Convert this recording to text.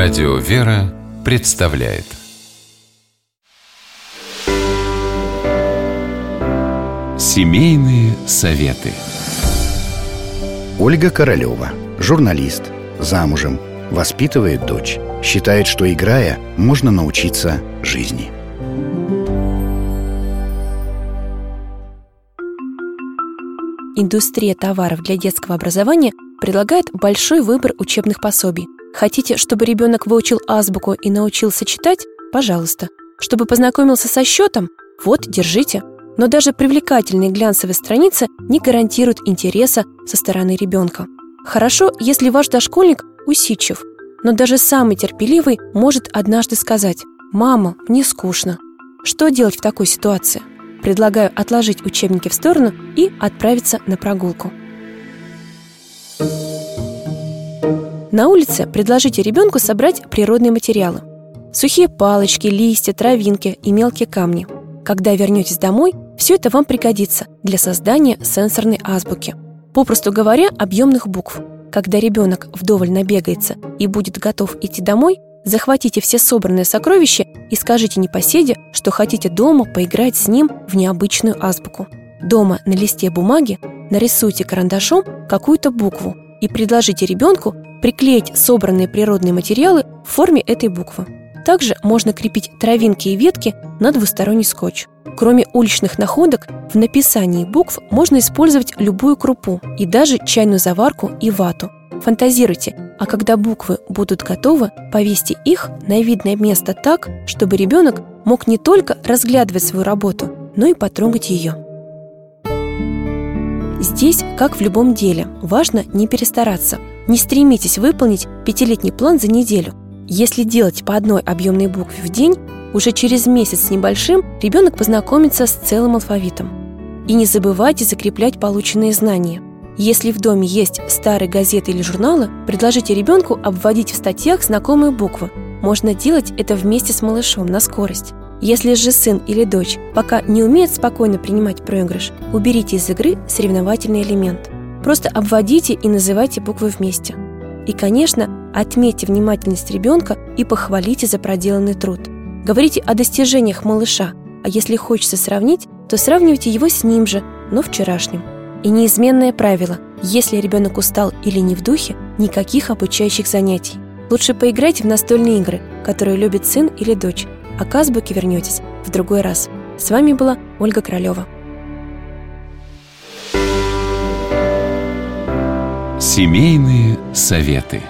Радио «Вера» представляет Семейные советы Ольга Королева, журналист, замужем, воспитывает дочь. Считает, что играя, можно научиться жизни. Индустрия товаров для детского образования предлагает большой выбор учебных пособий. Хотите, чтобы ребенок выучил азбуку и научился читать? Пожалуйста. Чтобы познакомился со счетом? Вот, держите. Но даже привлекательные глянцевые страницы не гарантируют интереса со стороны ребенка. Хорошо, если ваш дошкольник усидчив, но даже самый терпеливый может однажды сказать «Мама, мне скучно». Что делать в такой ситуации? Предлагаю отложить учебники в сторону и отправиться на прогулку. На улице предложите ребенку собрать природные материалы. Сухие палочки, листья, травинки и мелкие камни. Когда вернетесь домой, все это вам пригодится для создания сенсорной азбуки. Попросту говоря, объемных букв. Когда ребенок вдоволь набегается и будет готов идти домой, захватите все собранные сокровища и скажите непоседе, что хотите дома поиграть с ним в необычную азбуку. Дома на листе бумаги нарисуйте карандашом какую-то букву и предложите ребенку приклеить собранные природные материалы в форме этой буквы. Также можно крепить травинки и ветки на двусторонний скотч. Кроме уличных находок, в написании букв можно использовать любую крупу и даже чайную заварку и вату. Фантазируйте, а когда буквы будут готовы, повесьте их на видное место так, чтобы ребенок мог не только разглядывать свою работу, но и потрогать ее. Здесь, как в любом деле, важно не перестараться. Не стремитесь выполнить пятилетний план за неделю. Если делать по одной объемной букве в день, уже через месяц с небольшим ребенок познакомится с целым алфавитом. И не забывайте закреплять полученные знания. Если в доме есть старые газеты или журналы, предложите ребенку обводить в статьях знакомые буквы. Можно делать это вместе с малышом на скорость. Если же сын или дочь пока не умеет спокойно принимать проигрыш, уберите из игры соревновательный элемент. Просто обводите и называйте буквы вместе. И, конечно, отметьте внимательность ребенка и похвалите за проделанный труд. Говорите о достижениях малыша, а если хочется сравнить, то сравнивайте его с ним же, но вчерашним. И неизменное правило – если ребенок устал или не в духе, никаких обучающих занятий. Лучше поиграйте в настольные игры, которые любит сын или дочь, а к азбуке вернетесь в другой раз. С вами была Ольга Королева. Семейные советы.